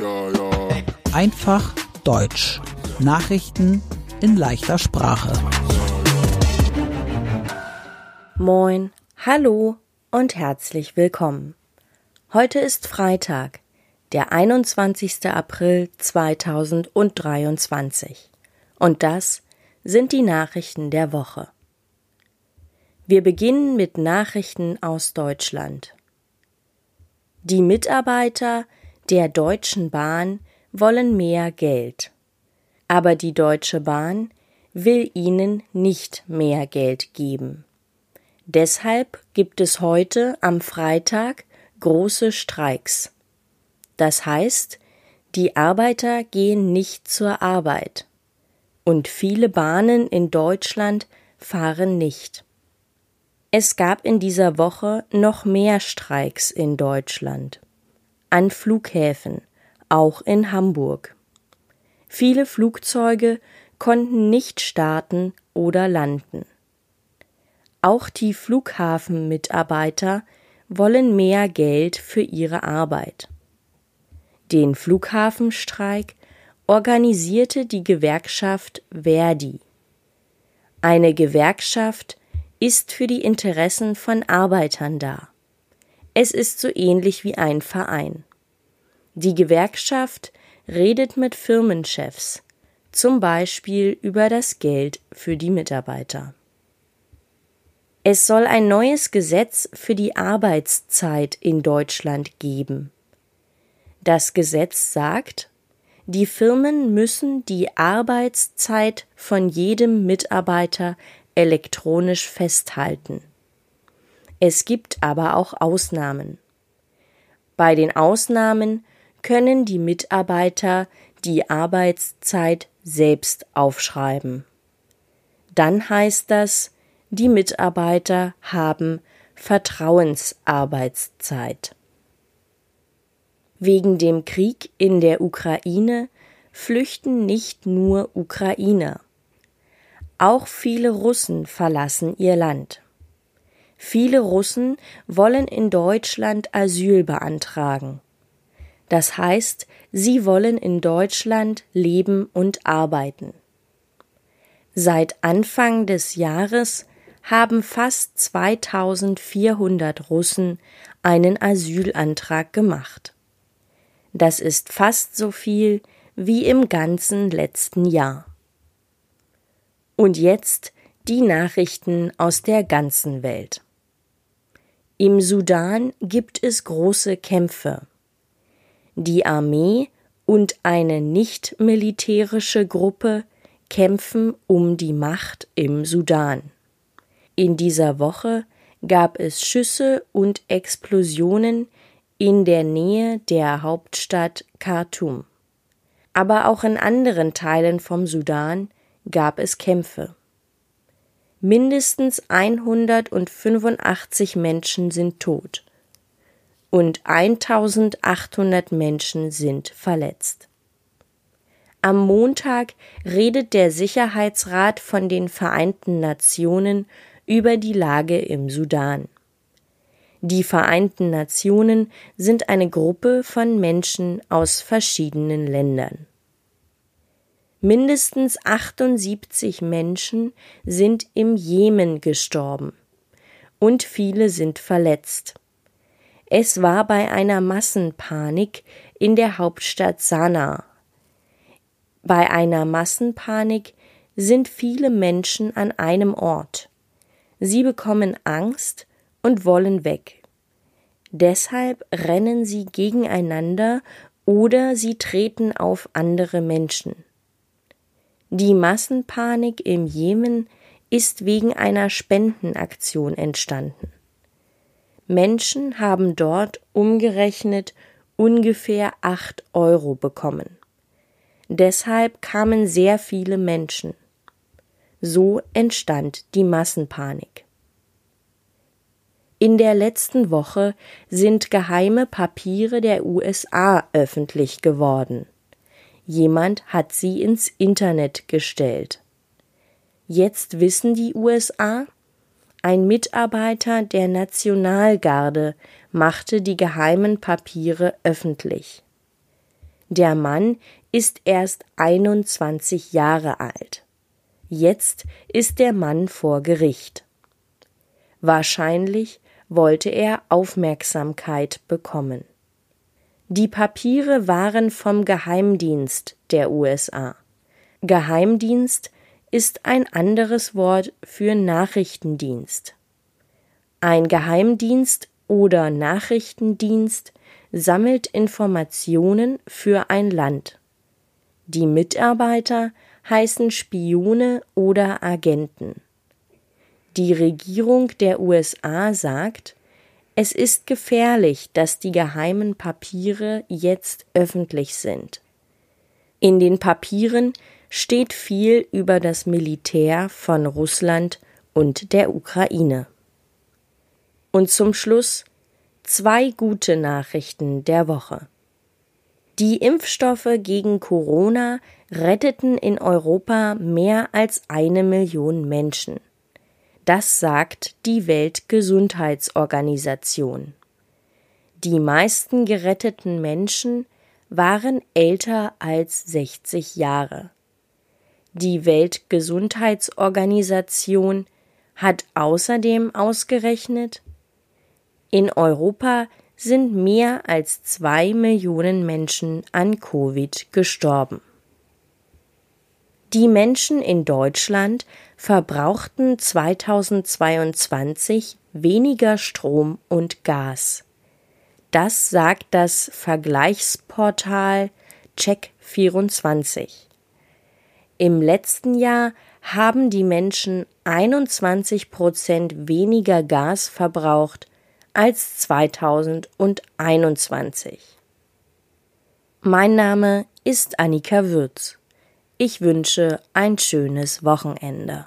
Ja, ja. Einfach Deutsch. Nachrichten in leichter Sprache. Moin, hallo und herzlich willkommen. Heute ist Freitag, der 21. April 2023. Und das sind die Nachrichten der Woche. Wir beginnen mit Nachrichten aus Deutschland. Die Mitarbeiter der Deutschen Bahn wollen mehr Geld. Aber die Deutsche Bahn will ihnen nicht mehr Geld geben. Deshalb gibt es heute am Freitag große Streiks. Das heißt, die Arbeiter gehen nicht zur Arbeit. Und viele Bahnen in Deutschland fahren nicht. Es gab in dieser Woche noch mehr Streiks in Deutschland. An Flughäfen, auch in Hamburg. Viele Flugzeuge konnten nicht starten oder landen. Auch die Flughafenmitarbeiter wollen mehr Geld für ihre Arbeit. Den Flughafenstreik organisierte die Gewerkschaft Verdi. Eine Gewerkschaft ist für die Interessen von Arbeitern da. Es ist so ähnlich wie ein Verein. Die Gewerkschaft redet mit Firmenchefs, zum Beispiel über das Geld für die Mitarbeiter. Es soll ein neues Gesetz für die Arbeitszeit in Deutschland geben. Das Gesetz sagt, die Firmen müssen die Arbeitszeit von jedem Mitarbeiter elektronisch festhalten. Es gibt aber auch Ausnahmen. Bei den Ausnahmen können die Mitarbeiter die Arbeitszeit selbst aufschreiben. Dann heißt das, die Mitarbeiter haben Vertrauensarbeitszeit. Wegen dem Krieg in der Ukraine flüchten nicht nur Ukrainer. Auch viele Russen verlassen ihr Land. Viele Russen wollen in Deutschland Asyl beantragen. Das heißt, sie wollen in Deutschland leben und arbeiten. Seit Anfang des Jahres haben fast 2400 Russen einen Asylantrag gemacht. Das ist fast so viel wie im ganzen letzten Jahr. Und jetzt die Nachrichten aus der ganzen Welt. Im Sudan gibt es große Kämpfe. Die Armee und eine nicht militärische Gruppe kämpfen um die Macht im Sudan. In dieser Woche gab es Schüsse und Explosionen in der Nähe der Hauptstadt Khartoum. Aber auch in anderen Teilen vom Sudan gab es Kämpfe. Mindestens 185 Menschen sind tot und 1800 Menschen sind verletzt. Am Montag redet der Sicherheitsrat von den Vereinten Nationen über die Lage im Sudan. Die Vereinten Nationen sind eine Gruppe von Menschen aus verschiedenen Ländern. Mindestens 78 Menschen sind im Jemen gestorben und viele sind verletzt. Es war bei einer Massenpanik in der Hauptstadt Sanaa. Bei einer Massenpanik sind viele Menschen an einem Ort. Sie bekommen Angst und wollen weg. Deshalb rennen sie gegeneinander oder sie treten auf andere Menschen. Die Massenpanik im Jemen ist wegen einer Spendenaktion entstanden. Menschen haben dort umgerechnet ungefähr acht Euro bekommen. Deshalb kamen sehr viele Menschen. So entstand die Massenpanik. In der letzten Woche sind geheime Papiere der USA öffentlich geworden. Jemand hat sie ins Internet gestellt. Jetzt wissen die USA, ein Mitarbeiter der Nationalgarde machte die geheimen Papiere öffentlich. Der Mann ist erst 21 Jahre alt. Jetzt ist der Mann vor Gericht. Wahrscheinlich wollte er Aufmerksamkeit bekommen. Die Papiere waren vom Geheimdienst der USA. Geheimdienst ist ein anderes Wort für Nachrichtendienst. Ein Geheimdienst oder Nachrichtendienst sammelt Informationen für ein Land. Die Mitarbeiter heißen Spione oder Agenten. Die Regierung der USA sagt, es ist gefährlich, dass die geheimen Papiere jetzt öffentlich sind. In den Papieren steht viel über das Militär von Russland und der Ukraine. Und zum Schluss zwei gute Nachrichten der Woche. Die Impfstoffe gegen Corona retteten in Europa mehr als eine Million Menschen. Das sagt die Weltgesundheitsorganisation. Die meisten geretteten Menschen waren älter als 60 Jahre. Die Weltgesundheitsorganisation hat außerdem ausgerechnet, in Europa sind mehr als zwei Millionen Menschen an Covid gestorben. Die Menschen in Deutschland verbrauchten 2022 weniger Strom und Gas. Das sagt das Vergleichsportal Check24. Im letzten Jahr haben die Menschen 21 Prozent weniger Gas verbraucht als 2021. Mein Name ist Annika Würz. Ich wünsche ein schönes Wochenende.